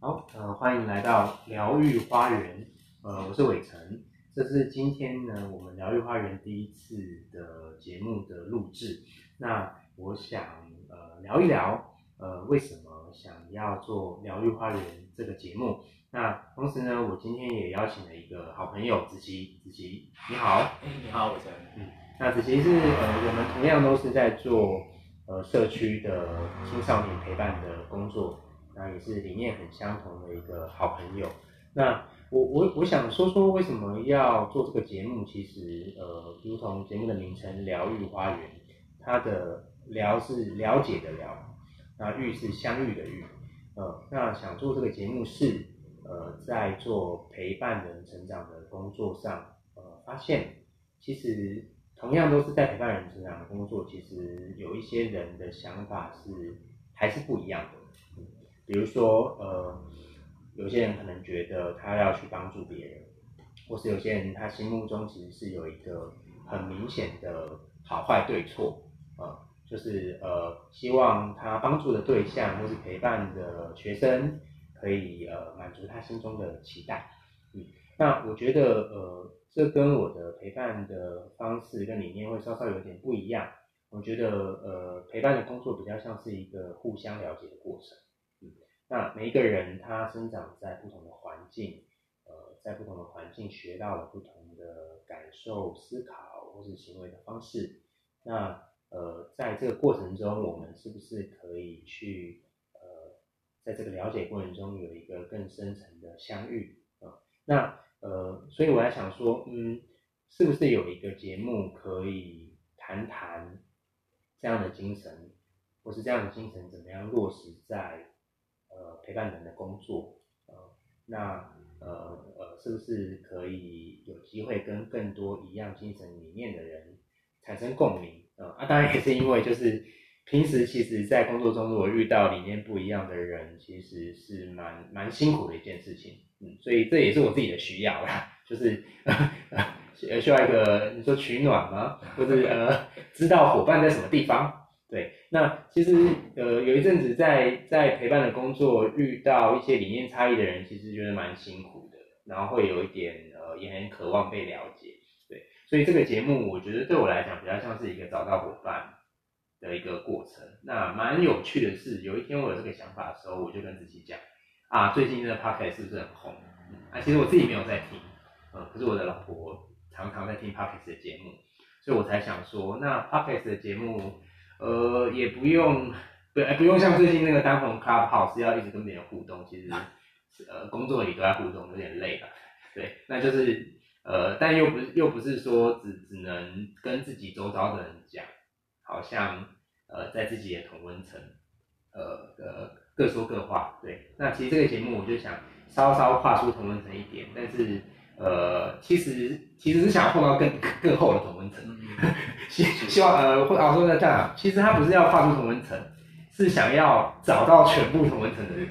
好，呃，欢迎来到疗愈花园，呃，我是伟成，这是今天呢我们疗愈花园第一次的节目的录制。那我想呃聊一聊，呃，为什么想要做疗愈花园这个节目？那同时呢，我今天也邀请了一个好朋友子琪，子琪你好，哎，你好，伟成。嗯，那子琪是呃我们同样都是在做呃社区的青少年陪伴的工作。那也是理念很相同的一个好朋友。那我我我想说说为什么要做这个节目？其实呃，如同节目的名称“疗愈花园”，它的“疗”是了解的“疗”，那“愈”是相遇的“愈”。呃，那想做这个节目是呃，在做陪伴人成长的工作上，呃，发现其实同样都是在陪伴人成长的工作，其实有一些人的想法是还是不一样的。比如说，呃，有些人可能觉得他要去帮助别人，或是有些人他心目中其实是有一个很明显的好坏对错，呃，就是呃，希望他帮助的对象或是陪伴的学生可以呃满足他心中的期待，嗯，那我觉得呃，这跟我的陪伴的方式跟理念会稍稍有点不一样，我觉得呃，陪伴的工作比较像是一个互相了解的过程。那每一个人他生长在不同的环境，呃，在不同的环境学到了不同的感受、思考或是行为的方式。那呃，在这个过程中，我们是不是可以去呃，在这个了解过程中有一个更深层的相遇啊？那呃，所以我在想说，嗯，是不是有一个节目可以谈谈这样的精神，或是这样的精神怎么样落实在？呃，陪伴人的工作，呃，那呃呃，是不是可以有机会跟更多一样精神理念的人产生共鸣？呃，啊，当然也是因为就是平时其实，在工作中如果遇到理念不一样的人，其实是蛮蛮辛苦的一件事情，嗯，所以这也是我自己的需要啦，就是 需要一个你说取暖吗？或者呃，知道伙伴在什么地方？对，那其实呃有一阵子在在陪伴的工作遇到一些理念差异的人，其实觉得蛮辛苦的，然后会有一点呃也很渴望被了解，对，所以这个节目我觉得对我来讲比较像是一个找到伙伴的一个过程。那蛮有趣的是，有一天我有这个想法的时候，我就跟自己讲啊，最近这个 podcast 是不是很红？啊，其实我自己没有在听，呃，可是我的老婆常常在听 podcast 的节目，所以我才想说，那 podcast 的节目。呃，也不用，不，不用像最近那个单红 club 好是要一直跟别人互动，其实，呃，工作里都在互动，有点累了。对，那就是，呃，但又不，又不是说只只能跟自己周遭的人讲，好像，呃，在自己的同温层，呃，呃，各说各话。对，那其实这个节目我就想稍稍跨出同温层一点，但是。呃，其实其实是想要碰到更更厚的同温层，希希望呃，或者说在这样，其实他不是要跨出同温层，是想要找到全部同温层的人。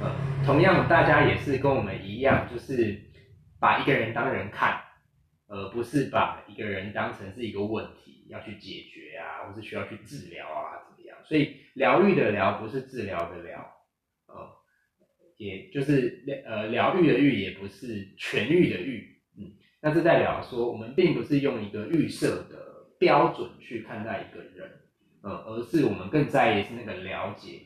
呃，同样大家也是跟我们一样，就是把一个人当人看，而不是把一个人当成是一个问题要去解决啊，或是需要去治疗啊怎么样？所以疗愈的疗不是治疗的疗，呃。也就是疗呃疗愈的愈，也不是痊愈的愈，嗯，那这代表说我们并不是用一个预设的标准去看待一个人，呃，而是我们更在意是那个了解，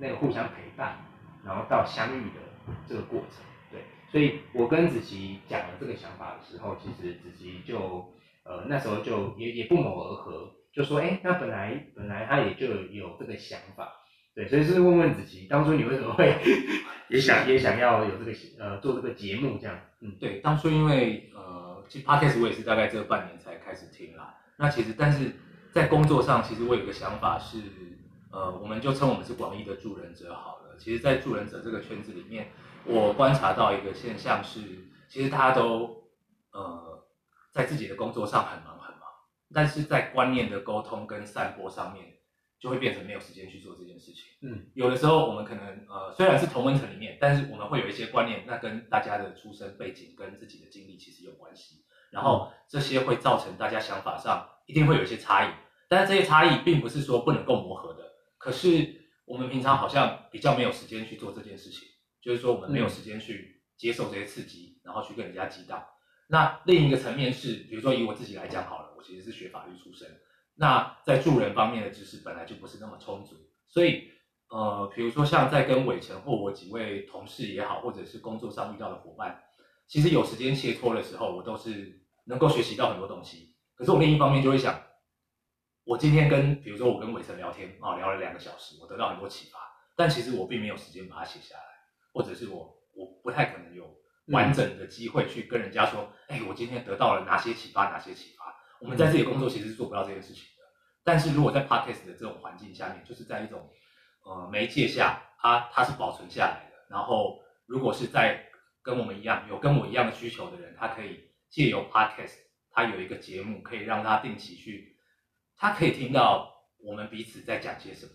那个互相陪伴，然后到相遇的这个过程，对，所以我跟子琪讲了这个想法的时候，其实子琪就呃那时候就也也不谋而合，就说哎，那本来本来他也就有这个想法。对，所以是问问子琪，当初你为什么会 也想也想要有这个呃做这个节目这样？嗯，对，当初因为呃，其实 podcast 我也是大概这半年才开始听啦。那其实但是在工作上，其实我有个想法是，呃，我们就称我们是广义的助人者好了。其实，在助人者这个圈子里面，我观察到一个现象是，其实大家都呃在自己的工作上很忙很忙，但是在观念的沟通跟散播上面。就会变成没有时间去做这件事情。嗯，有的时候我们可能呃虽然是同温层里面，但是我们会有一些观念，那跟大家的出生背景跟自己的经历其实有关系。然后这些会造成大家想法上一定会有一些差异，但是这些差异并不是说不能够磨合的。可是我们平常好像比较没有时间去做这件事情。就是说我们没有时间去接受这些刺激，然后去跟人家激荡。那另一个层面是，比如说以我自己来讲好了，我其实是学法律出身，那在助人方面的知识本来就不是那么充足，所以呃，比如说像在跟伟成或我几位同事也好，或者是工作上遇到的伙伴，其实有时间切磋的时候，我都是能够学习到很多东西。可是我另一方面就会想，我今天跟比如说我跟伟成聊天啊，聊了两个小时，我得到很多启发，但其实我并没有时间把它写下来，或者是我我不太可能有完整的机会去跟人家说，哎，我今天得到了哪些启发，哪些启发。我们在自己工作其实是做不到这件事情的。但是如果在 podcast 的这种环境下面，就是在一种呃媒介下，它它是保存下来的。然后如果是在跟我们一样有跟我一样的需求的人，他可以借由 podcast，他有一个节目可以让他定期去，他可以听到我们彼此在讲些什么。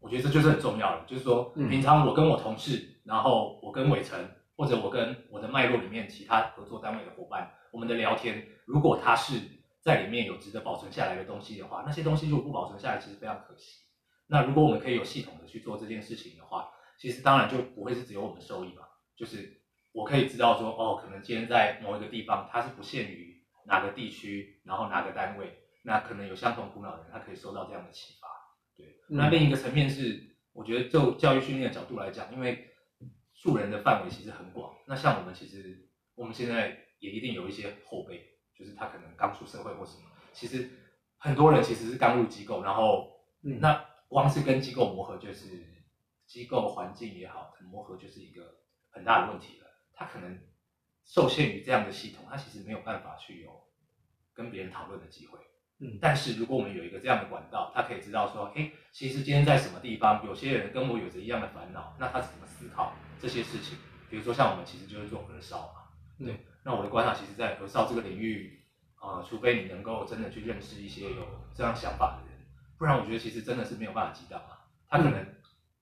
我觉得这就是很重要的，就是说平常我跟我同事，然后我跟伟成，或者我跟我的脉络里面其他合作单位的伙伴，我们的聊天，如果他是在里面有值得保存下来的东西的话，那些东西如果不保存下来，其实非常可惜。那如果我们可以有系统的去做这件事情的话，其实当然就不会是只有我们受益嘛。就是我可以知道说，哦，可能今天在某一个地方，它是不限于哪个地区，然后哪个单位，那可能有相同苦恼的人，他可以受到这样的启发。对，那另一个层面是，我觉得就教育训练的角度来讲，因为助人的范围其实很广。那像我们其实我们现在也一定有一些后辈。就是他可能刚出社会或什么，其实很多人其实是刚入机构，然后那光是跟机构磨合，就是机构环境也好，磨合就是一个很大的问题了。他可能受限于这样的系统，他其实没有办法去有跟别人讨论的机会。嗯，但是如果我们有一个这样的管道，他可以知道说，哎，其实今天在什么地方，有些人跟我有着一样的烦恼，那他怎么思考这些事情？比如说像我们其实就是做儿少嘛，对。那我的观察，其实，在儿少这个领域，啊，除非你能够真的去认识一些有这样想法的人，不然我觉得其实真的是没有办法激荡啊。他可能，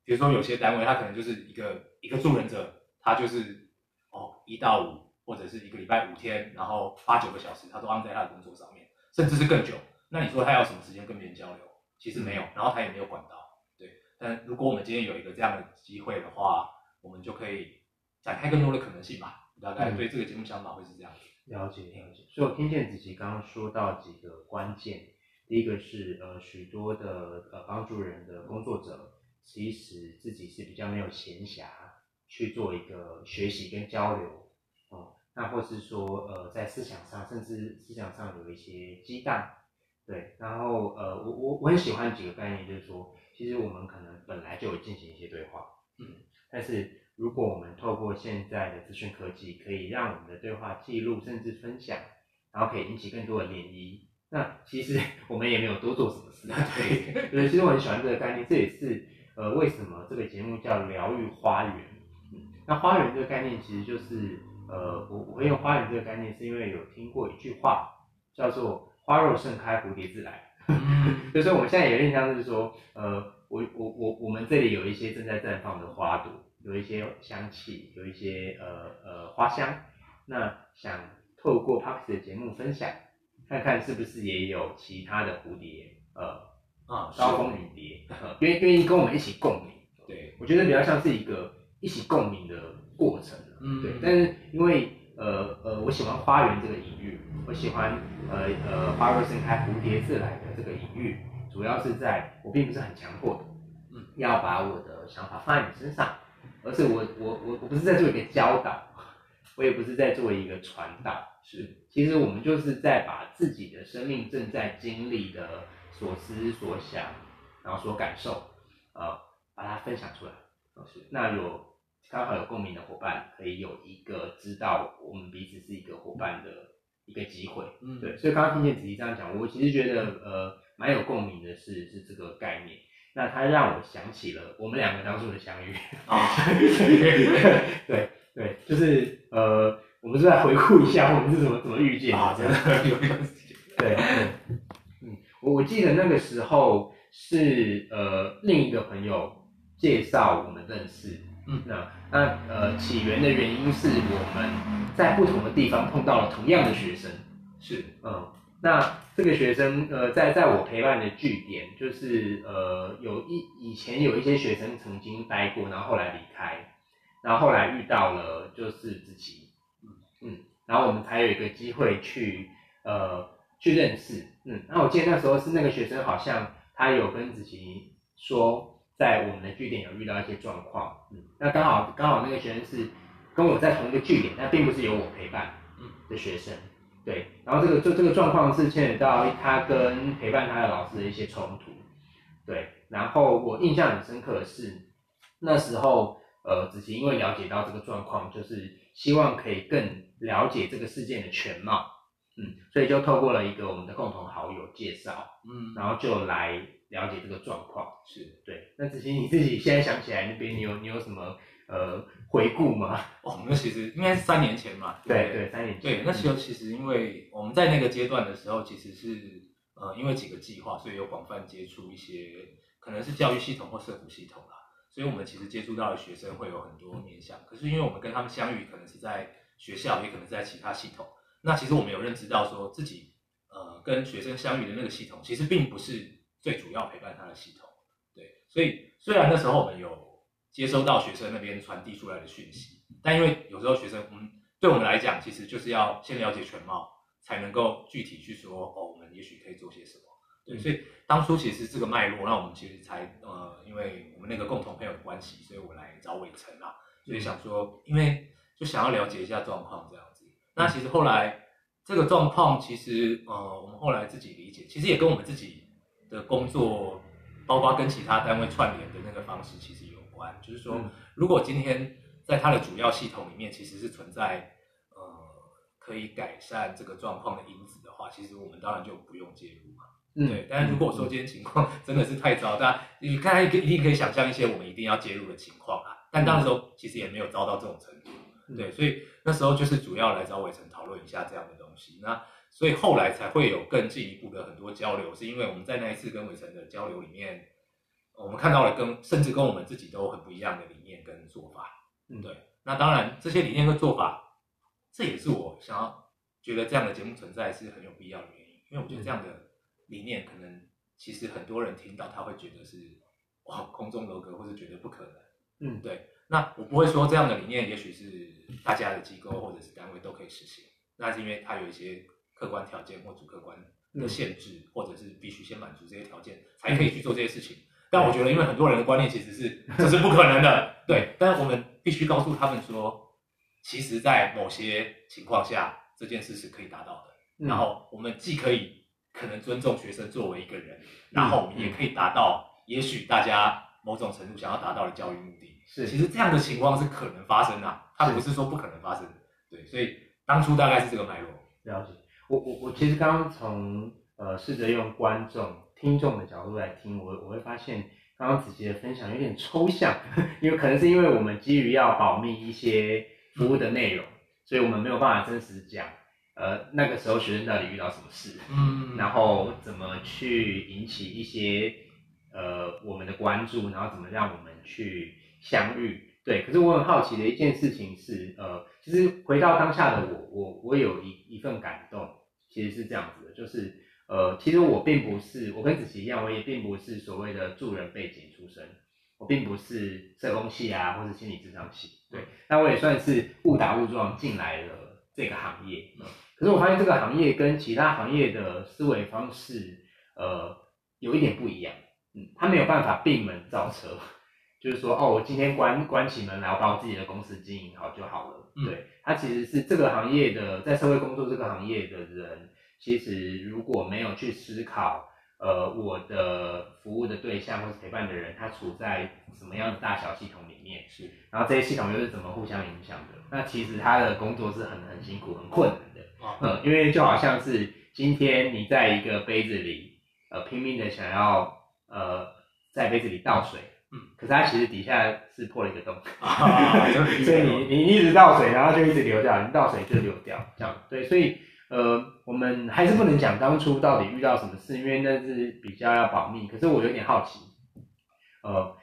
比如说有些单位，他可能就是一个一个助人者，他就是哦一到五或者是一个礼拜五天，然后八九个小时，他都安在他的工作上面，甚至是更久。那你说他要什么时间跟别人交流？其实没有，然后他也没有管道。对，但如果我们今天有一个这样的机会的话，我们就可以展开更多的可能性吧。大概对这个节目想法会是这样子，了解了解。所以我听见子琪刚刚说到几个关键，第一个是呃许多的呃帮助人的工作者，其实自己是比较没有闲暇去做一个学习跟交流，哦，那或是说呃在思想上，甚至思想上有一些激荡，对，然后呃我我我很喜欢几个概念，就是说其实我们可能本来就有进行一些对话，嗯，但是。如果我们透过现在的资讯科技，可以让我们的对话记录甚至分享，然后可以引起更多的涟漪，那其实我们也没有多做什么事。对，对，其实我很喜欢这个概念，这也是呃为什么这个节目叫疗愈花园。那花园这个概念其实就是呃我我会用花园这个概念，是因为有听过一句话叫做花若盛开，蝴蝶自来。就是我们现在有点像是说，呃我我我我们这里有一些正在绽放的花朵。有一些香气，有一些呃呃花香，那想透过 p a x 的节目分享，看看是不是也有其他的蝴蝶，呃啊高峰雨蝶，愿愿意跟我们一起共鸣。对，我觉得比较像是一个一起共鸣的过程。嗯，对。但是因为呃呃，我喜欢花园这个隐喻，我喜欢呃呃花若盛开，蝴蝶自来的这个隐喻，主要是在我并不是很强迫的，嗯，要把我的想法放在你身上。而且我我我我不是在做一个教导，我也不是在做一个传导，是，其实我们就是在把自己的生命正在经历的所思所想，然后所感受，呃，把它分享出来，是，那有刚好有共鸣的伙伴，可以有一个知道我们彼此是一个伙伴的一个机会，嗯，对，所以刚刚听见子怡这样讲，我其实觉得呃蛮有共鸣的是是这个概念。那他让我想起了我们两个当初的相遇 啊，对对，就是呃，我们是在回顾一下我们是怎么怎么遇见的，有没有对，嗯，我我记得那个时候是呃另一个朋友介绍我们认识，嗯，那那呃起源的原因是我们在不同的地方碰到了同样的学生，是，嗯。那这个学生，呃，在在我陪伴的据点，就是呃，有一以前有一些学生曾经待过，然后后来离开，然后后来遇到了就是子琪，嗯嗯，然后我们才有一个机会去呃去认识，嗯，那我记得那时候是那个学生好像他有跟子琪说，在我们的据点有遇到一些状况，嗯，那刚好刚好那个学生是跟我在同一个据点，但并不是有我陪伴，嗯的学生，对，然后这个就这个状况是牵扯到他跟陪伴他的老师的一些冲突，对，然后我印象很深刻的是那时候。呃，子琪因为了解到这个状况，就是希望可以更了解这个事件的全貌，嗯，所以就透过了一个我们的共同好友介绍，嗯，然后就来了解这个状况，是对。那子琪你自己现在想起来那边，你有你有什么呃回顾嘛？哦，那其实应该是三年前嘛，对对，三年前。对，那时候其实因为我们在那个阶段的时候，其实是呃因为几个计划，所以有广泛接触一些可能是教育系统或社福系统啦。所以，我们其实接触到的学生会有很多面向。可是，因为我们跟他们相遇，可能是在学校，也可能在其他系统。那其实我们有认知到，说自己呃跟学生相遇的那个系统，其实并不是最主要陪伴他的系统。对，所以虽然那时候我们有接收到学生那边传递出来的讯息，但因为有时候学生，嗯，对我们来讲，其实就是要先了解全貌，才能够具体去说，哦，我们也许可以做些什么。对，所以当初其实这个脉络，那我们其实才呃，因为我们那个共同朋友的关系，所以我来找伟成啊，所以想说，因为就想要了解一下状况这样子。那其实后来这个状况，其实呃，我们后来自己理解，其实也跟我们自己的工作，包括跟其他单位串联的那个方式，其实有关。就是说，如果今天在它的主要系统里面，其实是存在呃可以改善这个状况的因子的话，其实我们当然就不用介入嘛。对，但是如果说今天情况真的是太糟，大你刚才一定可以想象一些我们一定要介入的情况啊。但当时候其实也没有糟到这种程度，对，所以那时候就是主要来找伟成讨论一下这样的东西。那所以后来才会有更进一步的很多交流，是因为我们在那一次跟伟成的交流里面，我们看到了跟甚至跟我们自己都很不一样的理念跟做法。嗯，对。那当然这些理念跟做法，这也是我想要觉得这样的节目存在是很有必要的原因，因为我觉得这样的。理念可能其实很多人听到他会觉得是哇空中楼阁，或是觉得不可能。嗯，对。那我不会说这样的理念，也许是大家的机构或者是单位都可以实行。那是因为它有一些客观条件或主客观的限制，或者是必须先满足这些条件才可以去做这些事情。但我觉得，因为很多人的观念其实是这是不可能的。对。但是我们必须告诉他们说，其实，在某些情况下，这件事是可以达到的。然后我们既可以。可能尊重学生作为一个人，然后我们也可以达到，也许大家某种程度想要达到的教育目的。是，其实这样的情况是可能发生的，它不是说不可能发生。对，所以当初大概是这个脉络。了解。我我我其实刚刚从呃试着用观众、听众的角度来听，我我会发现刚刚子琪的分享有点抽象，因为可能是因为我们基于要保密一些服务的内容，所以我们没有办法真实讲。呃，那个时候学生到底遇到什么事？嗯，然后怎么去引起一些呃我们的关注，然后怎么让我们去相遇？对，可是我很好奇的一件事情是，呃，其实回到当下的我，我我有一一份感动，其实是这样子的，就是呃，其实我并不是我跟子琪一样，我也并不是所谓的助人背景出身，我并不是社工系啊，或是心理智商系，对，那我也算是误打误撞进来了这个行业。可是我发现这个行业跟其他行业的思维方式，呃，有一点不一样。嗯，他没有办法闭门造车，就是说，哦，我今天关关起门来，我把我自己的公司经营好就好了。对，他其实是这个行业的，在社会工作这个行业的人，其实如果没有去思考。呃，我的服务的对象或是陪伴的人，他处在什么样的大小系统里面？是，然后这些系统又是怎么互相影响的？那其实他的工作是很很辛苦、很困难的。嗯，因为就好像是今天你在一个杯子里，呃，拼命的想要呃在杯子里倒水，嗯，可是它其实底下是破了一个洞，所以你你一直倒水，然后就一直流掉，你倒水就流掉，这样对，所以。呃，我们还是不能讲当初到底遇到什么事，因为那是比较要保密。可是我有点好奇，呃，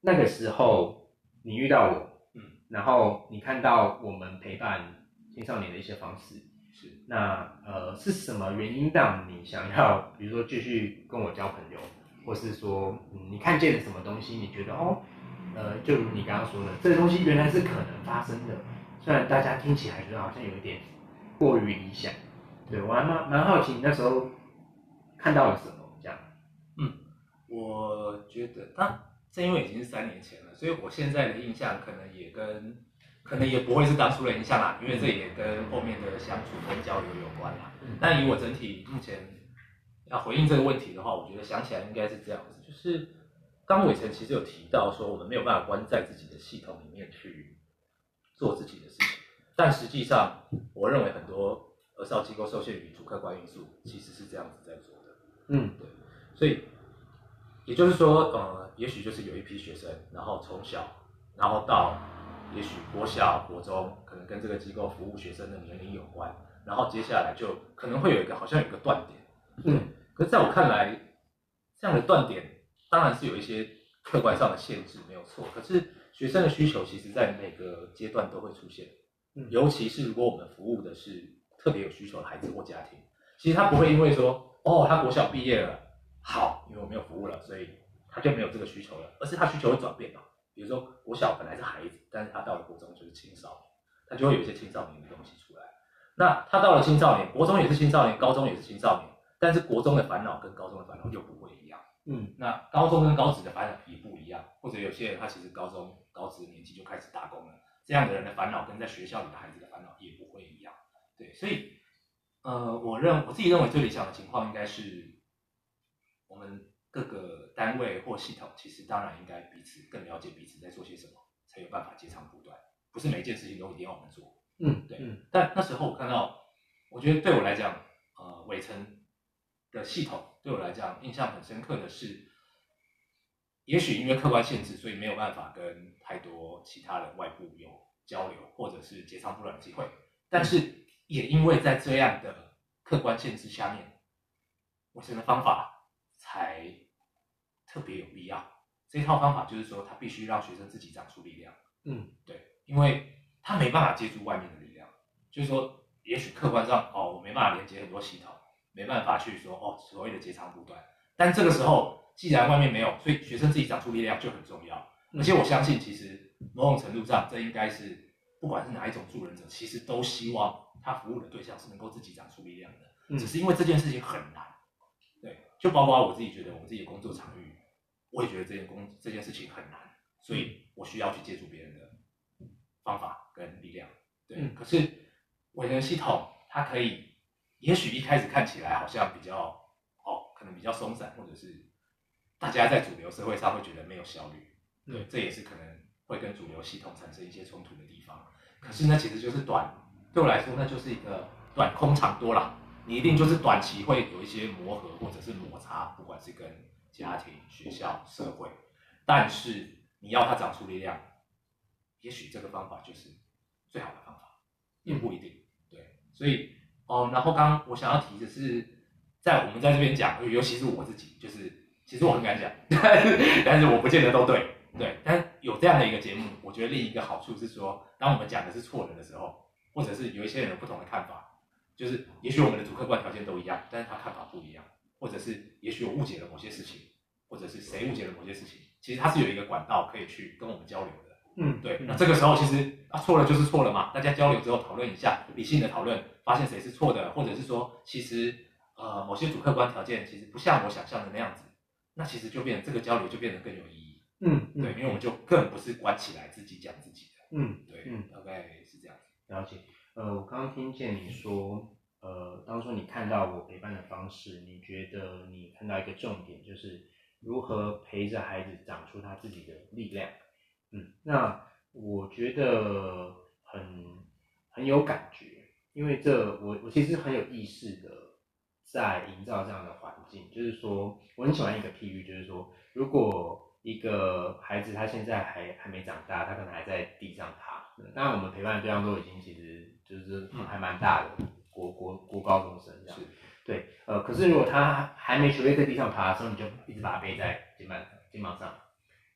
那个时候你遇到我，嗯，然后你看到我们陪伴青少年的一些方式，是那呃是什么原因让你想要，比如说继续跟我交朋友，或是说，嗯，你看见了什么东西？你觉得哦，呃，就如你刚刚说的，这个东西原来是可能发发生的，虽然大家听起来觉得好像有一点过于理想，对我还蛮蛮好奇你那时候看到了什么这样。嗯我觉得，他正因为已经是三年前了，所以我现在的印象可能也跟，可能也不会是当初的印象啦，因为这也跟后面的相处跟交流有关啦。嗯但以我整体目前要回应这个问题的话，我觉得想起来应该是这样子，就是刚伟成其实有提到说，我们没有办法关在自己的系统里面去做自己的事情，但实际上，我认为很多儿少机构受限于主客观因素，其实是这样子在做的。嗯对所以也就是说，呃，也许就是有一批学生，然后从小，然后到也许国小、国中，可能跟这个机构服务学生的年龄有关，然后接下来就可能会有一个好像有一个断点，嗯可是在我看来，这样的断点当然是有一些客观上的限制，没有错。可是学生的需求其实在每个阶段都会出现，嗯尤其是如果我们服务的是特别有需求的孩子或家庭，其实他不会因为说哦，他国小毕业了，好，因为我没有服务了，所以他就没有这个需求了，而是他需求会转变嘛。比如说国小本来是孩子，但是他到了国中就是青少年，他就会有一些青少年的东西出来。那他到了青少年，国中也是青少年，高中也是青少年，但是国中的烦恼跟高中的烦恼又不会一样。嗯那高中跟高职的烦恼也不一样，或者有些人他其实高中高职的年纪就开始打工了，这样的人的烦恼跟在学校里的孩子的烦恼也不会一样。对，所以呃，我认我自己认为最理想的情况应该是我们各个单位或系统，其实当然应该彼此更了解彼此在做些什么，才有办法接长补短，不是每一件事情都一定要我们做。嗯对嗯但那时候我看到，我觉得对我来讲，呃，伟成的系统对我来讲印象很深刻的是，也许因为客观限制，所以没有办法跟太多其他的外部有交流，或者是截长补短的机会。但是也因为在这样的客观限制下面，伟成的方法才特别有必要。这套方法就是说，他必须让学生自己长出力量。嗯对，因为他没办法借助外面的力量，就是说，也许客观上哦，我没办法连接很多系统，没办法去说哦所谓的截长补短，但这个时候既然外面没有，所以学生自己长出力量就很重要。嗯而且我相信，其实某种程度上，这应该是不管是哪一种助人者，其实都希望他服务的对象是能够自己长出力量的。嗯只是因为这件事情很难，对，就包括我自己觉得我自己的工作场域，我也觉得这件工这件事情很难，所以我需要去借助别人的方法跟力量，对。嗯可是伟人系统它可以，也许一开始看起来好像比较哦，可能比较松散，或者是大家在主流社会上会觉得没有效率，对，嗯这也是可能会跟主流系统产生一些冲突的地方。可是呢其实就是短，对我来说那就是一个短空长多啦。你一定就是短期会有一些磨合或者是摩擦，不管是跟家庭、学校、社会，但是你要它长出力量，也许这个方法就是最好的方法，也不一定。对，所以哦，然后刚刚我想要提的是，在我们在这边讲，尤其是我自己，就是其实我很敢讲，但是但是我不见得都对，对，但有这样的一个节目，我觉得另一个好处是说，当我们讲的是错的的时候，或者是有一些人有不同的看法。就是也许我们的主客观条件都一样，但是他看法不一样，或者是也许我误解了某些事情，或者是谁误解了某些事情，其实他是有一个管道可以去跟我们交流的。嗯对，那这个时候其实啊错了就是错了嘛，大家交流之后讨论一下，理性的讨论，发现谁是错的，或者是说其实呃某些主客观条件其实不像我想象的那样子，那其实就变成这个交流就变得更有意义。嗯对，因为我们就更不是关起来自己讲自己的。嗯对，嗯大概是这样子。了解。呃，我刚刚听见你说，呃，当初你看到我陪伴的方式，你觉得你看到一个重点，就是如何陪着孩子长出他自己的力量。嗯，那我觉得很很有感觉，因为这我我其实很有意识的在营造这样的环境，就是说我很喜欢一个譬喻，就是说如果一个孩子他现在还还没长大，他可能还在地上爬。当然，我们陪伴的对象都已经其实就是还蛮大的，国国国高中生这样。是对，呃，可是如果他还没学会在地上爬的时候，你就一直把他背在肩膀肩膀上，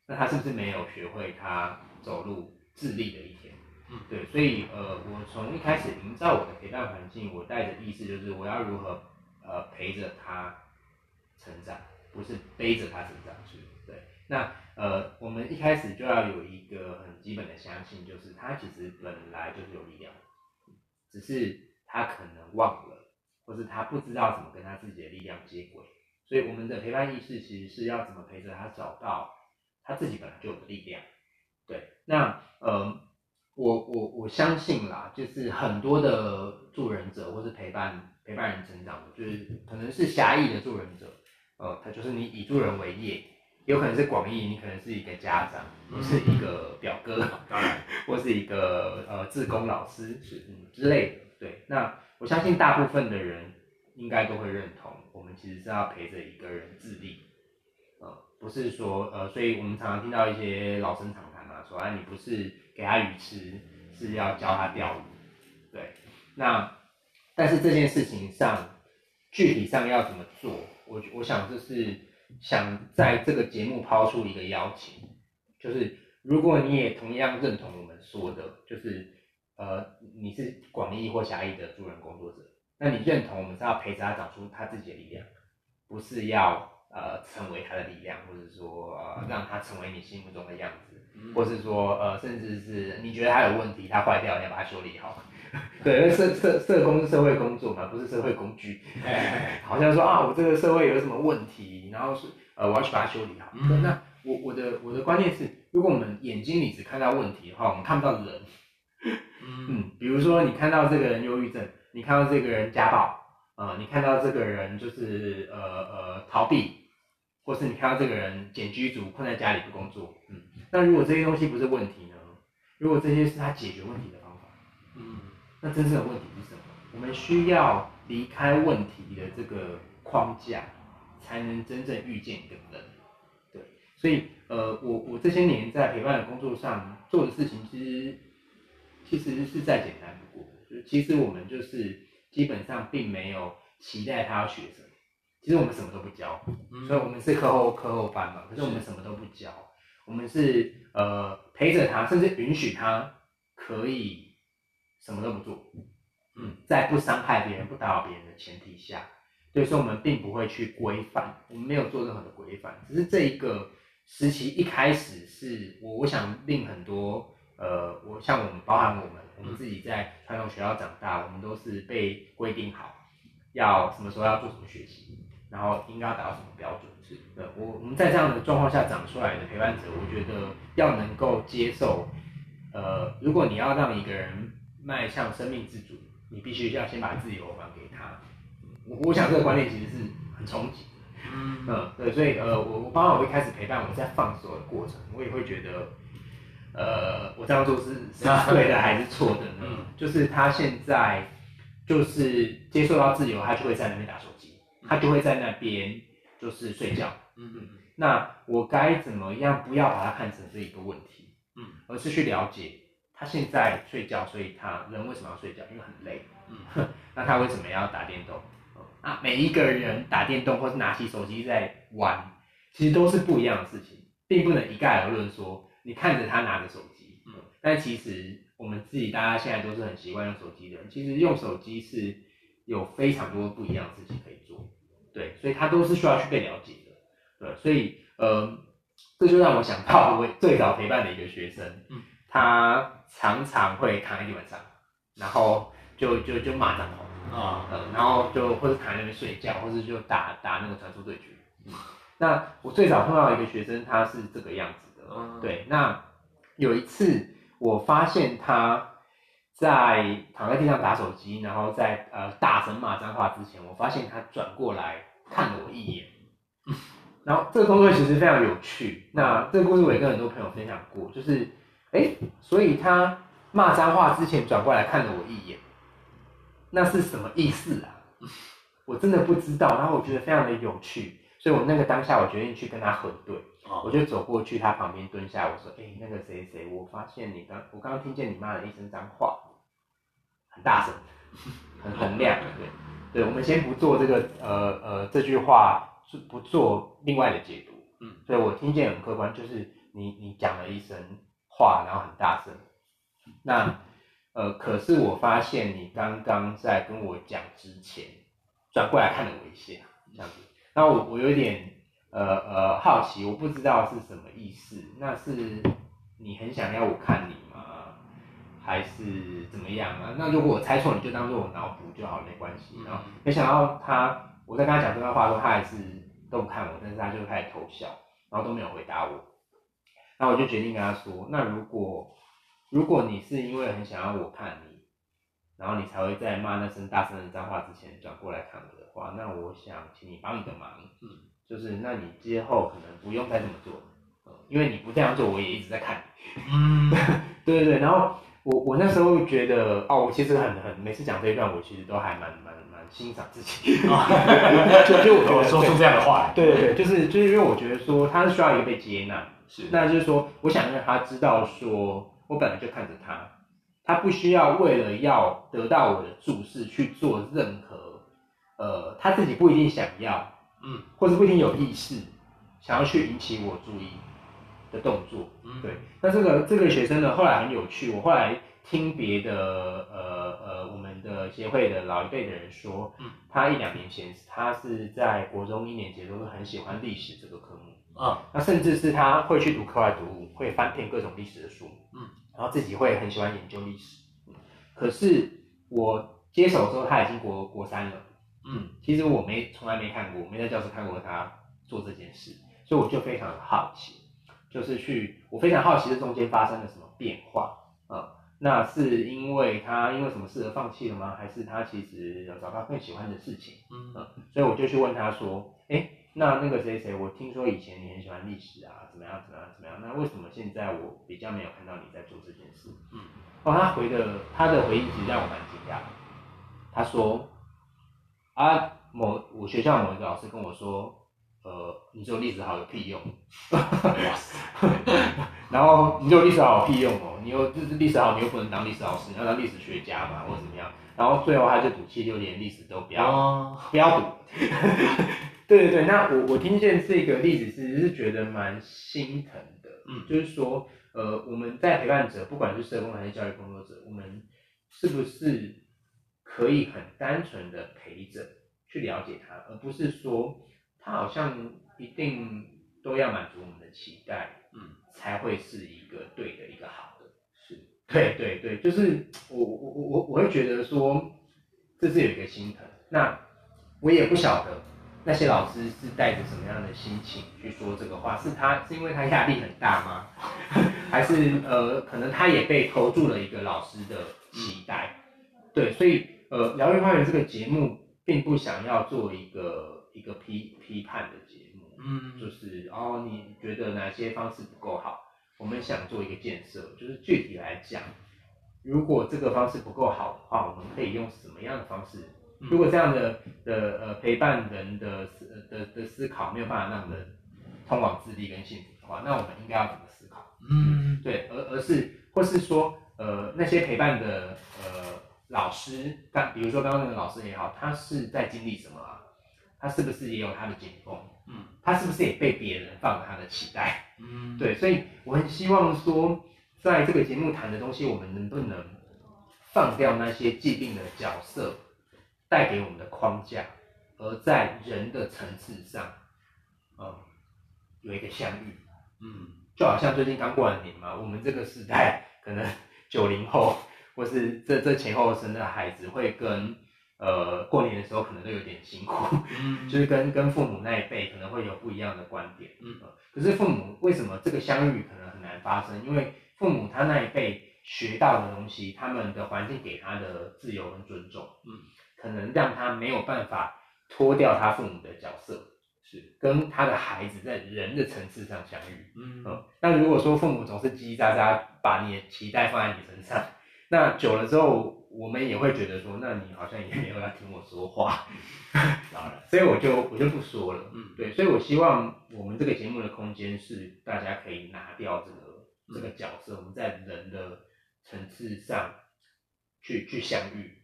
那他是不是没有学会他走路自立的一天？嗯对，所以呃，我从一开始营造我的陪伴环境，我带着意识就是我要如何呃陪着他成长，不是背着他成长。是，对，那呃，我们一开始就要有一个很基本的相信，就是他其实本来就是有力量，只是他可能忘了，或是他不知道怎么跟他自己的力量接轨。所以我们的陪伴意识其实是要怎么陪着他找到他自己本来就有的力量。对，那呃，我我我相信啦，就是很多的助人者或是陪伴陪伴人成长的，就是可能是狭义的助人者，呃，他就是你以助人为业，有可能是广义，你可能是一个家长，或是一个表哥，当然，或是一个呃自工老师是。嗯之类的。对，那我相信大部分的人应该都会认同，我们其实是要陪着一个人自立，呃，不是说呃，所以我们常常听到一些老生常谈嘛，说啊你不是给他鱼吃，是要教他钓鱼，对，那但是这件事情上具体上要怎么做，我我想就是想在这个节目抛出一个邀请，就是如果你也同样认同我们说的，就是呃你是广义或狭义的助人工作者，那你认同我们是要陪着他长出他自己的力量，不是要呃成为他的力量，或者说呃让他成为你心目中的样子，或是说呃甚至是你觉得他有问题，他坏掉，你要把它修理好。对，因为社社社工是社会工作嘛，不是社会工具。好像说啊，我这个社会有什么问题，然后是呃我要去把它修理好。嗯那我我的我的观念是，如果我们眼睛里只看到问题的话，我们看不到人。嗯 嗯，比如说你看到这个人忧郁症，你看到这个人家暴，呃，你看到这个人就是呃呃逃避，或是你看到这个人简居族困在家里不工作，嗯，那如果这些东西不是问题呢？如果这些是他解决问题的那真正的问题是什么？我们需要离开问题的这个框架，才能真正遇见一个人。对，所以呃，我我这些年在陪伴的工作上做的事情，其实其实是再简单不过的。就其实我们就是基本上并没有期待他要学什么，其实我们什么都不教，嗯所以我们是课后课后班嘛，可是我们什么都不教，我们是呃陪着他，甚至允许他可以什么都不做，嗯，在不伤害别人、不打扰别人的前提下，对，所以说我们并不会去规范，我们没有做任何的规范，只是这一个时期一开始是我我想令很多呃，我像我们包含我们，我们自己在传统学校长大，我们都是被规定好要什么时候要做什么学习，然后应该要达到什么标准。是。的，我我们在这样的状况下长出来的陪伴者，我觉得要能够接受，呃，如果你要让一个人迈向生命自主，你必须要先把自由还给他。我我想这个观念其实是很冲击的。嗯嗯，对，所以呃，我我包括我一开始陪伴我在放手的过程，我也会觉得，呃，我这样做是是对的还是错的呢？嗯就是他现在就是接受到自由，他就会在那边打手机，他就会在那边就是睡觉。嗯嗯那我该怎么样不要把它看成是一个问题，嗯，而是去了解他现在睡觉，所以他人为什么要睡觉？因为很累。嗯 那他为什么要打电动？啊，每一个人打电动或是拿起手机在玩，其实都是不一样的事情，并不能一概而论说你看着他拿着手机，嗯，但其实我们自己大家现在都是很习惯用手机的人，其实用手机是有非常多不一样的事情可以做，对，所以他都是需要去被了解的，对，所以呃，这就让我想到我最早陪伴的一个学生，嗯，他常常会躺在地板上，然后就就就骂脏话。啊呃，然后就或者躺在那边睡觉，或者就打打那个传说对决。那我最早碰到一个学生，他是这个样子的。嗯对，那有一次我发现他在躺在地上打手机，然后在呃大声骂脏话之前，我发现他转过来看了我一眼。然后这个工作其实非常有趣。那这个故事我也跟很多朋友分享过，就是哎，所以他骂脏话之前转过来看了我一眼。那是什么意思啊？我真的不知道，然后我觉得非常的有趣，所以我那个当下我决定去跟他核对，我哦就走过去他旁边蹲下，我说：“哎、那个谁谁，我发现你刚我刚刚听见你骂了一声脏话，很大声，很洪亮。对，对，我们先不做这个呃呃这句话，是不做另外的解读。嗯，所以我听见很客观，就是你你讲了一声话，然后很大声，那。呃，可是我发现你刚刚在跟我讲之前，转过来看了我一下，这样子，那我我有点呃呃好奇，我不知道是什么意思，那是你很想要我看你吗？还是怎么样啊？那如果我猜错，你就当做我脑补就好，没关系。然后没想到他，我在跟他讲这段话的时候，他还是都不看我，但是他就开始偷笑，然后都没有回答我。那我就决定跟他说，那如果如果你是因为很想要我看你，然后你才会在骂那声大声的脏话之前转过来看我的话，那我想请你帮你个忙，嗯，就是那你之后可能不用再这么做，呃，因为你不这样做，我也一直在看你，嗯，对对对，然后我我那时候觉得，哦，我其实很很每次讲这一段，我其实都还蛮蛮蛮欣赏自己，就就我说出这样的话，对对对，就是就是因为我觉得说他是需要一个被接纳，是，那就是说我想让他知道说我本来就看着他。他不需要为了要得到我的注视去做任何，呃，他自己不一定想要，嗯，或者不一定有意识想要去引起我注意的动作，嗯，对。那这个这个学生呢，后来很有趣，我后来听别的呃呃我们的协会的老一辈的人说，嗯，他一两年前他是在国中一年级都是很喜欢历史这个科目，啊，那甚至是他会去读课外读物，会翻遍各种历史的书，嗯。然后自己会很喜欢研究历史，可是我接手之后他已经国国三了，嗯，其实我没从来没看过，没在教室看过他做这件事，所以我就非常好奇，就是去我非常好奇这中间发生了什么变化啊？那是因为他因为什么事而放弃了吗？还是他其实有找到更喜欢的事情？嗯，所以我就去问他说，哎。那那个谁谁，我听说以前你很喜欢历史啊，怎么样怎么样怎么样？那为什么现在我比较没有看到你在做这件事？嗯，哦，他回的他的回应其实让我蛮惊讶。他说啊，某我学校某一个老师跟我说，呃，你做历史好有屁用。哇塞！然后你做历史好有屁用哦，你又就是历史好，你又不能当历史老师，你要当历史学家嘛，或者怎么样？然后最后他就赌气，就连历史都不要不要读。对对对，那我我听见这个例子是是觉得蛮心疼的，嗯，就是说，呃，我们在陪伴者，不管是社工还是教育工作者，我们是不是可以很单纯的陪着去了解他，而不是说他好像一定都要满足我们的期待，嗯，才会是一个对的一个好的，是，对对对，就是我我我我我会觉得说，这是有一个心疼，那我也不晓得。那些老师是带着什么样的心情去说这个话？是他是因为他压力很大吗？还是呃，可能他也被投注了一个老师的期待？对，所以呃，疗愈花园这个节目并不想要做一个一个批批判的节目，嗯，就是哦，你觉得哪些方式不够好？我们想做一个建设，就是具体来讲，如果这个方式不够好的话，我们可以用什么样的方式？如果这样的的呃陪伴人的思的的思考没有办法让人通往自立跟幸福的话，那我们应该要怎么思考？嗯，对，而而是或是说呃那些陪伴的呃老师，刚比如说刚刚那个老师也好，他是在经历什么啊？他是不是也有他的紧绷？嗯，他是不是也被别人放了他的期待？嗯，对，所以我很希望说，在这个节目谈的东西，我们能不能放掉那些既定的角色？带给我们的框架，而在人的层次上，嗯，有一个相遇，嗯，就好像最近刚过完年嘛，我们这个时代可能 九零后或是这这前后生的孩子会跟呃过年的时候可能都有点辛苦，嗯，就是跟跟父母那一辈可能会有不一样的观点，嗯，可是父母为什么这个相遇可能很难发生？因为父母他那一辈学到的东西，他们的环境给他的自由跟尊重，嗯。可能让他没有办法脱掉他父母的角色，是跟他的孩子在人的层次上相遇。嗯，那如果说父母总是叽叽喳喳把你的期待放在你身上，那久了之后，我们也会觉得说，那你好像也没有要听我说话。当然，所以我就我就不说了。嗯，对，所以我希望我们这个节目的空间是大家可以拿掉这个这个角色，我们在人的层次上去去相遇，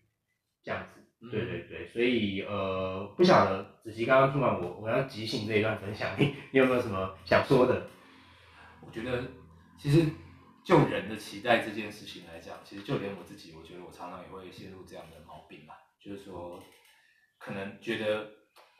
这样子。对对对，所以呃，不晓得子琪刚刚听完我我要即兴这一段分享，你你有没有什么想说的？我觉得其实就人的期待这件事情来讲，其实就连我自己，我觉得我常常也会陷入这样的毛病吧，就是说可能觉得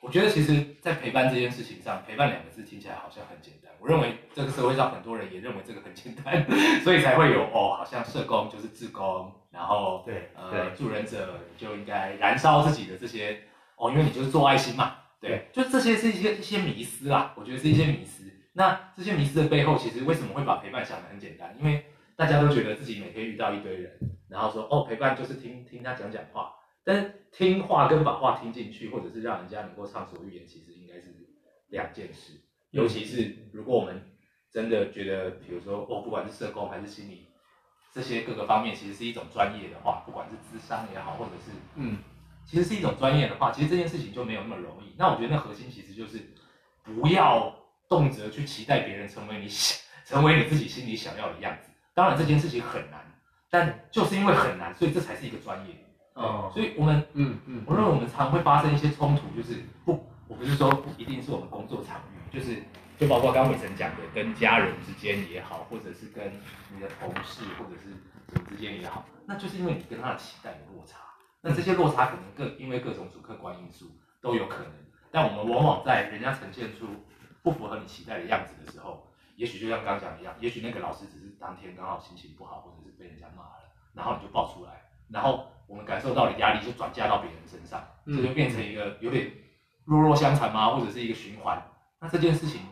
我觉得其实，在陪伴这件事情上，陪伴两个字听起来好像很简单。我认为这个社会上很多人也认为这个很简单，所以才会有哦，好像社工就是志工，然后对呃，助人者就应该燃烧自己的这些哦，因为你就是做爱心嘛，对，就这些是一些一些迷思啦，我觉得是一些迷思。那这些迷思的背后，其实为什么会把陪伴想得很简单？因为大家都觉得自己每天遇到一堆人，然后说哦，陪伴就是听听他讲讲话。但是听话跟把话听进去，或者是让人家能够畅所欲言，其实应该是两件事。尤其是如果我们真的觉得，比如说哦，不管是社工还是心理这些各个方面，其实是一种专业的话，不管是智商也好，或者是嗯，其实是一种专业的话，其实这件事情就没有那么容易。那我觉得那核心其实就是不要动辄去期待别人成为你想成为你自己心里想要的样子。当然这件事情很难，但就是因为很难，所以这才是一个专业。哦所以我们嗯嗯，我认为我们常会发生一些冲突，就是不，我不是说不一定是我们工作场域，就是就包括刚刚伟成讲的，跟家人之间也好，或者是跟你的同事或者是什么之间也好，那就是因为你跟他的期待有落差。那这些落差可能各因为各种主客观因素都有可能，但我们往往在人家呈现出不符合你期待的样子的时候，也许就像刚刚讲的一样，也许那个老师只是当天刚好心情不好，或者是被人家骂了，然后你就爆出来，然后我们感受到的压力就转嫁到别人身上，嗯这就变成一个有点弱弱相残吗？或者是一个循环？那这件事情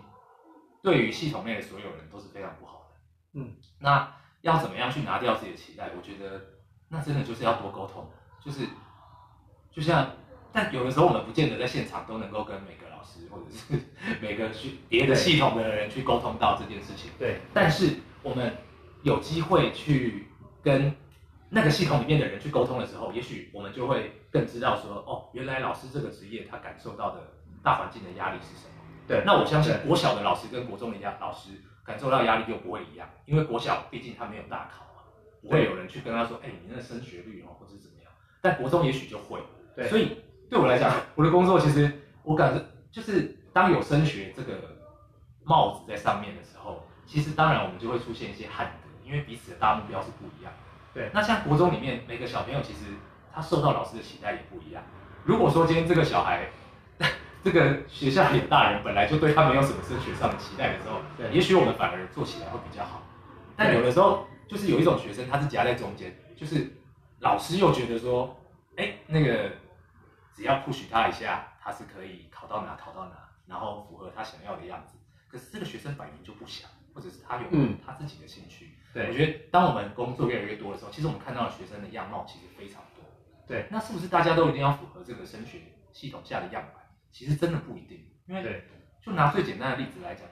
对于系统内的所有人都是非常不好的。嗯，那要怎么样去拿掉自己的期待？我觉得那真的就是要多沟通，就是就像，但有的时候我们不见得在现场都能够跟每个老师或者是每个去别的系统的人去沟通到这件事情。对，但是我们有机会去跟那个系统里面的人去沟通的时候，也许我们就会更知道说，哦，原来老师这个职业他感受到的大环境的压力是什么。对那我相信对国小的老师跟国中的压老师感受到压力又不会一样，因为国小毕竟他没有大考嘛，不会有人去跟他说，哎，你那个升学率哦，或者是怎么样。但国中也许就会，对所以对我来讲，我的工作其实我感觉就是当有升学这个帽子在上面的时候，其实当然我们就会出现一些憾德，因为彼此的大目标是不一样。对那像国中里面每个小朋友，其实他受到老师的期待也不一样。如果说今天这个小孩，这个学校里的大人本来就对他没有什么升学上的期待的时候，对也许我们反而做起来会比较好。但有的时候就是有一种学生，他是夹在中间，就是老师又觉得说，哎，那个只要 push 他一下，他是可以考到哪考到哪，然后符合他想要的样子。可是这个学生摆明就不想，或者是他有嗯他自己的兴趣。我对，觉得当我们工作越来越多的时候，其实我们看到的学生的样貌其实非常多。对，那是不是大家都一定要符合这个升学系统下的样板？其实真的不一定，因为对，就拿最简单的例子来讲，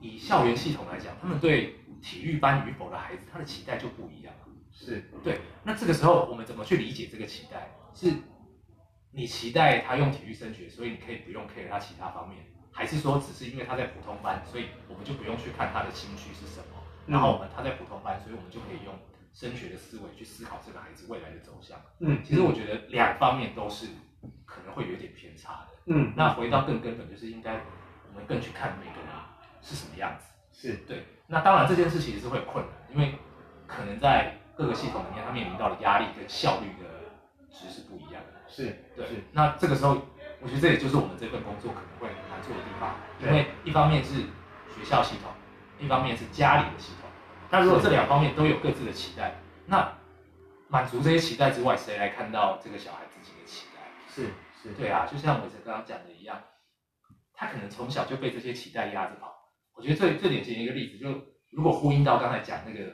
以校园系统来讲，他们对体育班与否的孩子，他的期待就不一样。是，对，那这个时候我们怎么去理解这个期待？是你期待他用体育升学，所以你可以不用 care 他其他方面，还是说只是因为他在普通班，所以我们就不用去看他的兴趣是什么？然后我们他在普通班，所以我们就可以用升学的思维去思考这个孩子未来的走向。嗯，其实我觉得两方面都是会有点偏差的。嗯，那回到更根本，就是应该我们更去看每个人是什么样子。是，对，那当然这件事其实是会有困难，因为可能在各个系统里面，他面临到的压力跟效率的值是不一样的。是，对是，，那这个时候，我觉得这也就是我们这份工作可能会难做的地方，因为一方面是学校系统，一方面是家里的系统。那如果这两方面都有各自的期待，那满足这些期待之外，谁来看到这个小孩自己的期待？是，是，对啊，就像伟成刚刚讲的一样，他可能从小就被这些期待压着跑。我觉得最最典型的一个例子，就如果呼应到刚才讲那个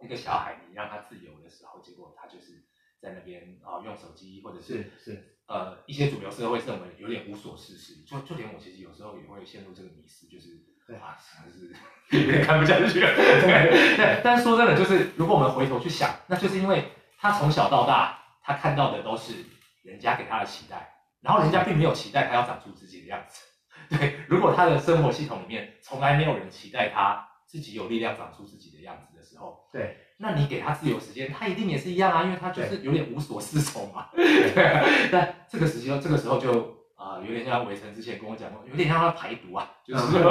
那个小孩，你让他自由的时候，结果他就是在那边啊、用手机或者是是，是，呃一些主流社会认为有点无所事事，就就连我其实有时候也会陷入这个迷失，就是对哇，真的是有点看不下去了。对，对但是说真的，就是如果我们回头去想，那就是因为他从小到大，他看到的都是人家给他的期待，然后人家并没有期待他要长出自己的样子。对，如果他的生活系统里面从来没有人期待他自己有力量长出自己的样子的时候，对，那你给他自由时间，他一定也是一样啊，因为他就是有点无所适从嘛。对 对啊，但这个时候，这个时候就啊、有点像围城之前跟我讲过，有点像他排毒啊，就是、嗯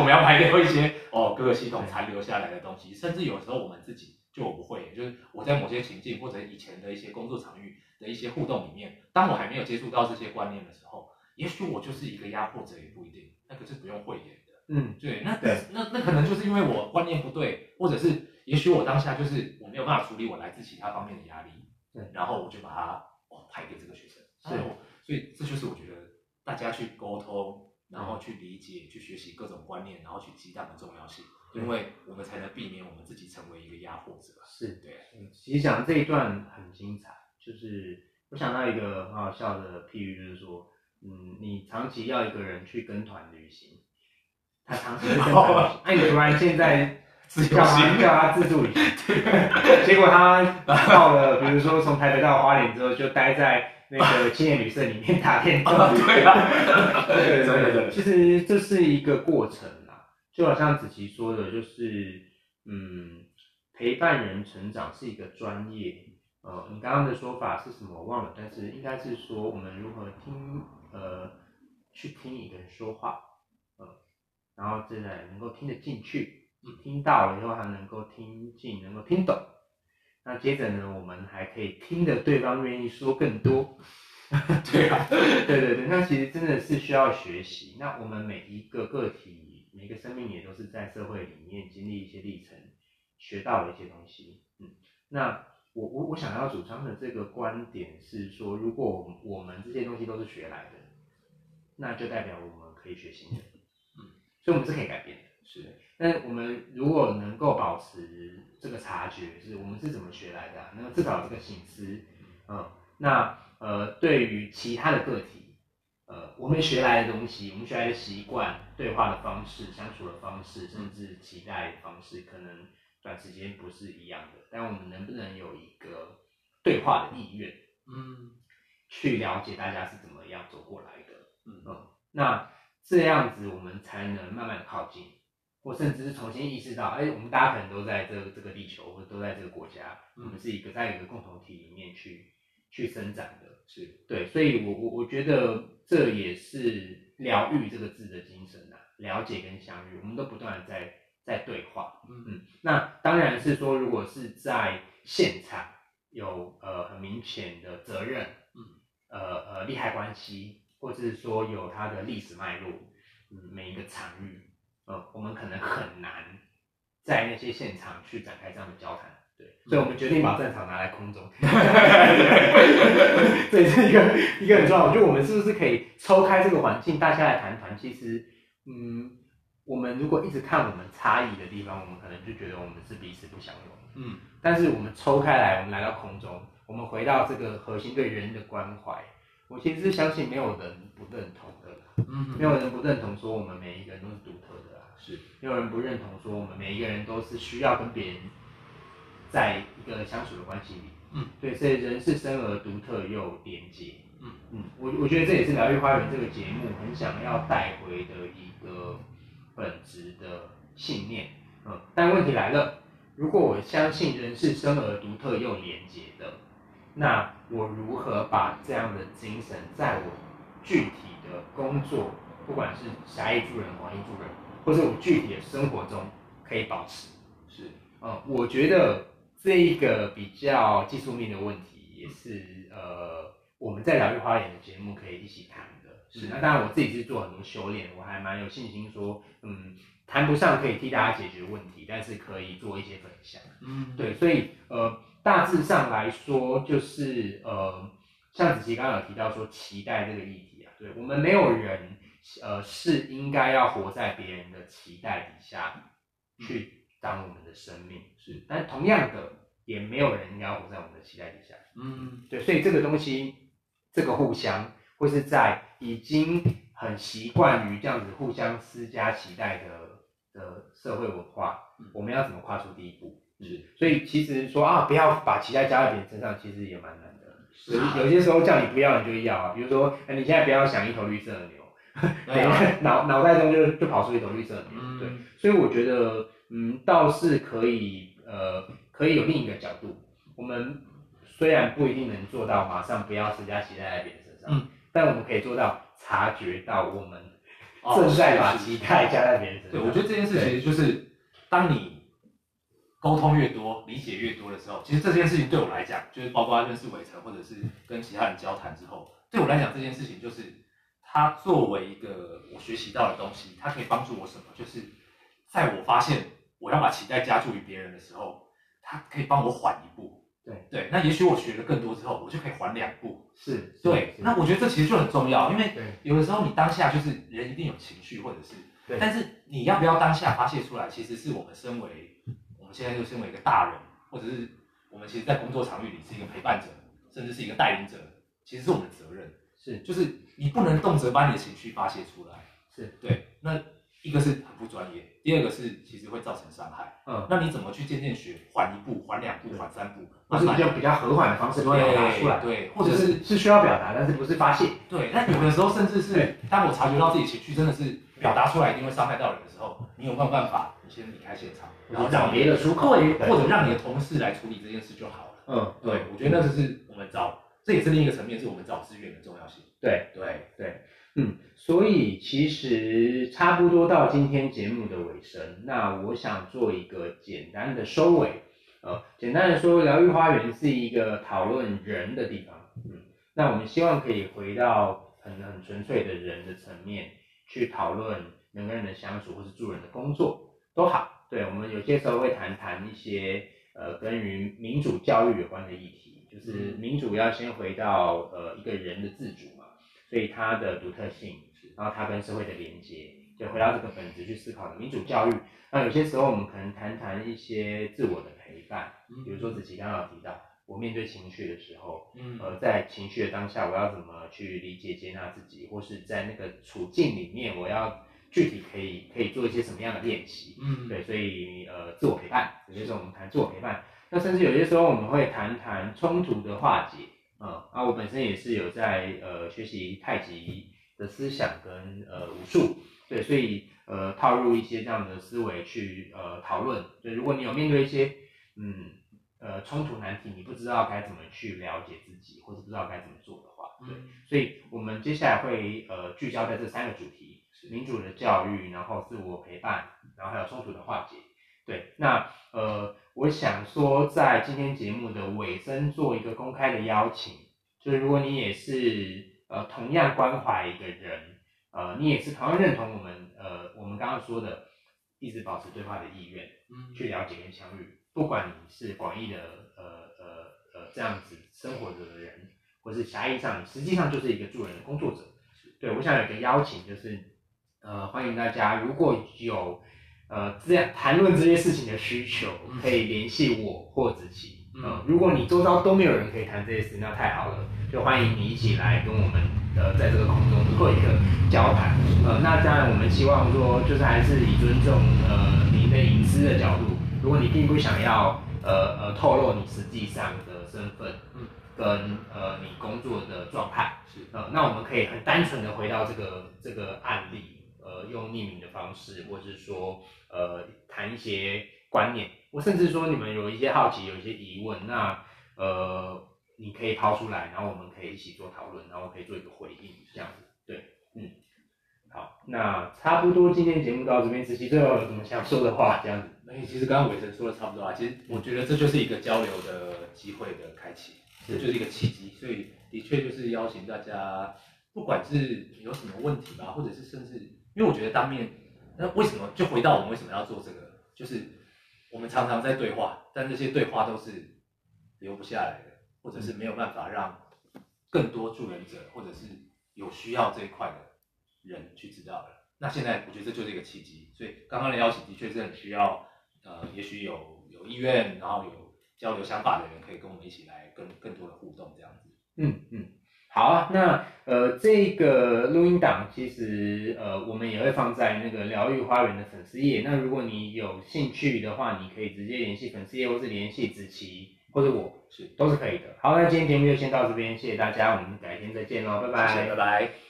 我们要排掉一些哦各个系统残留下来的东西，甚至有时候我们自己就我不会，就是我在某些情境或者以前的一些工作场域的一些互动里面，当我还没有接触到这些观念的时候，也许我就是一个压迫者，也不一定，那个是不用讳言的。嗯，对，那对那那可能就是因为我观念不对，或者是也许我当下就是我没有办法处理我来自其他方面的压力，对然后我就把它哦排给这个学生，是然后所以这就是我觉得大家去沟通，然后去理解、去学习各种观念，然后去激荡的重要性，对因为我们才能避免我们自己成为一个压迫者。是。对，嗯其实讲这一段很精彩，就是我想到一个很好笑的譬喻，就是说，嗯，你长期要一个人去跟团旅行，他长期会跟团那、你突然现在 叫他叫他自助旅行，结果他到了，比如说从台北到花莲之后，就待在那个 青年旅社里面打电动。对啊，对对真的真的其实这是一个过程啦，就好像子琪说的，就是嗯，陪伴人成长是一个专业。呃，你刚刚的说法是什么我忘了，但是应该是说我们如何听呃去听一个人说话，呃，然后真的能够听得进去，嗯听到了以后还能够听进，能够听懂。那接着呢，我们还可以听得对方愿意说更多。对啊，对对对，那其实真的是需要学习。那我们每一个个体，每个生命也都是在社会里面经历一些历程，学到了一些东西。嗯，那我我我想要主张的这个观点是说，如果我们这些东西都是学来的，那就代表我们可以学新的。嗯，所以我们是可以改变的。是那我们如果能够保持这个察觉，是我们是怎么学来的、啊，那至少这个醒思，嗯，那呃，对于其他的个体，呃，我们学来的东西，我们学来的习惯、对话的方式、相处的方式，甚至期待的方式，可能短时间不是一样的，但我们能不能有一个对话的意愿，嗯去了解大家是怎么样走过来的？嗯嗯，那这样子我们才能慢慢的靠近，或甚至是重新意识到，哎、我们大家可能都在这个这个地球，或者都在这个国家，嗯我们是一个在一个共同体里面去去生长的，是对，所以我我我觉得这也是疗愈这个字的精神啊，了解跟相遇，我们都不断的在在对话，嗯嗯，那当然是说，如果是在现场有呃很明显的责任，嗯，呃呃利害关系，或者是说有它的历史脉络，嗯，每一个场域，呃，我们可能很难在那些现场去展开这样的交谈。对，所以我们决定把战场拿来空中，这也是一个一个很重要。就我们是不是可以抽开这个环境，大家来谈谈？其实，嗯，我们如果一直看我们差异的地方，我们可能就觉得我们是彼此不相容。嗯但是我们抽开来，我们来到空中，我们回到这个核心对人的关怀，我其实是相信没有人不认同的，嗯没有人不认同说我们每一个人都是独特的啊，是没有人不认同说我们每一个人都是需要跟别人在一个相处的关系里，嗯，对，所以人是生而独特又连接，嗯。嗯，我我觉得这也是疗愈花园这个节目很想要带回的一个本质的信念，嗯，但问题来了，如果我相信人是生而独特又连接的，那我如何把这样的精神在我具体的工作，不管是狭义助人、广义助人，或者我具体的生活中可以保持？是。嗯，我觉得这一个比较技术面的问题，也是呃我们在疗愈花园的节目可以一起谈的。是那当然我自己是做很多修炼，我还蛮有信心说，嗯，谈不上可以替大家解决问题，但是可以做一些分享。嗯对，所以呃，大致上来说，就是呃，像子琪刚刚有提到说期待这个议题啊，对我们没有人呃是应该要活在别人的期待底下去当我们的生命，是，但同样的，也没有人要活在我们的期待底下。嗯对，所以这个东西，这个互相，或是在已经很习惯于这样子互相施加期待的的社会文化嗯，我们要怎么跨出第一步？是所以其实说啊，不要把期待加在别人身上，其实也蛮难的。有有些时候叫你不要，你就要啊。比如说，哎，你现在不要想一头绿色的牛，脑脑袋中就就跑出一头绿色的牛。嗯对，所以我觉得，嗯，倒是可以，呃，可以有另一个角度。我们虽然不一定能做到马上不要施加期待在别人身上，嗯但我们可以做到察觉到我们哦正在把期待加在别人身上。对，我觉得这件事其实就是，当你沟通越多、理解越多的时候，其实这件事情对我来讲，就是包括认识伟成或者是跟其他人交谈之后，对我来讲这件事情就是他作为一个我学习到的东西，它可以帮助我什么？就是在我发现我要把期待加注于别人的时候，他可以帮我缓一步。对。对，那也许我学了更多之后，我就可以缓两步。是，对，那我觉得这其实就很重要，因为有的时候你当下就是人一定有情绪，或者是，对。但是你要不要当下发泄出来，其实是我们身为我们现在就身为一个大人，或者是我们其实，在工作场域里是一个陪伴者，甚至是一个带领者，其实是我们的责任，是。就是你不能动辄把你的情绪发泄出来。是，对，那一个是很不专业，第二个是其实会造成伤害。嗯，那你怎么去渐渐学，缓一步，缓两步，缓三步，或是比较比较和缓的方式表达出来，对对，或者是是是需要表达，但是不是发泄。对，那有的时候甚至是当我察觉到自己情绪真的是表达出来一定会伤害到人的时候，你有没有办法？你先离开现场，然后找别的出口或者让你的同事来处理这件事就好了。嗯，对，我觉得那就是我们找，这也是另一个层面，是我们找资源的重要性。对对，对，嗯，所以其实差不多到今天节目的尾声，那我想做一个简单的收尾。呃，简单的说，疗愈花园是一个讨论人的地方。嗯，那我们希望可以回到很很纯粹的人的层面去讨论人跟人的相处，或是助人的工作都好。对，我们有些时候会谈谈一些呃跟于民主教育有关的议题，就是民主要先回到呃一个人的自主嘛，所以它的独特性，然后它跟社会的连接，就回到这个本质去思考的民主教育。那有些时候我们可能谈谈一些自我的陪伴，比如说子琪刚刚有提到，我面对情绪的时候，嗯呃，在情绪的当下，我要怎么去理解、接纳自己，或是在那个处境里面，我要具体可以可以做一些什么样的练习？嗯，对，所以呃，自我陪伴，有些时候我们谈自我陪伴，那甚至有些时候我们会谈谈冲突的化解，嗯，啊，我本身也是有在呃学习太极的思想跟呃武术，对，所以呃套入一些这样的思维去呃讨论，对如果你有面对一些嗯呃冲突难题，你不知道该怎么去了解自己，或者不知道该怎么做的话，对，嗯所以我们接下来会呃聚焦在这三个主题：民主的教育，然后自我陪伴，然后还有冲突的化解。对，那呃，我想说，在今天节目的尾声做一个公开的邀请，就是如果你也是呃同样关怀一个人，呃，你也是同样认同我们呃我们刚刚说的，一直保持对话的意愿，嗯。去了解跟相遇，不管你是广义的呃呃呃这样子生活着的人，或是狭义上，你实际上就是一个助人的工作者。对，我想有一个邀请，就是呃欢迎大家，如果有呃这样谈论这些事情的需求，嗯可以联系我或子琪。嗯呃，如果你周遭都没有人可以谈这些事，那太好了，就欢迎你一起来跟我们呃在这个空中做一个交谈。呃，那当然我们希望说，就是还是以尊重呃您的隐私的角度，如果你并不想要呃呃透露你实际上的身份，嗯，跟呃你工作的状态，是呃，那我们可以很单纯的回到这个这个案例，呃，用匿名的方式，或是说呃谈一些观念，我甚至说你们有一些好奇，有一些疑问，那呃你可以抛出来，然后我们可以一起做讨论，然后可以做一个回应，这样子，对，嗯，好，那差不多今天节目到这边，子琪最后有什么想说的话？这样子，那其实刚刚伟成说的差不多啊，其实我觉得这就是一个交流的机会的开启，这就是一个契机，所以的确就是邀请大家，不管是有什么问题吧，或者是甚至，因为我觉得当面，那为什么就回到我们为什么要做这个，就是我们常常在对话，但这些对话都是留不下来的，或者是没有办法让更多助人者或者是有需要这一块的人去知道的。那现在我觉得这就是一个契机，所以刚刚的邀请的确是很需要，呃，也许有有意愿，然后有交流想法的人，可以跟我们一起来更更多的互动这样子。嗯嗯，好啊，那呃这个录音档其实呃我们也会放在那个疗愈花园的粉丝页，那如果你有兴趣的话，你可以直接联系粉丝页，或是联系子琪或者我，是，都是可以的。好，那今天节目就先到这边，谢谢大家，我们改天再见喽，拜拜。谢谢，拜拜。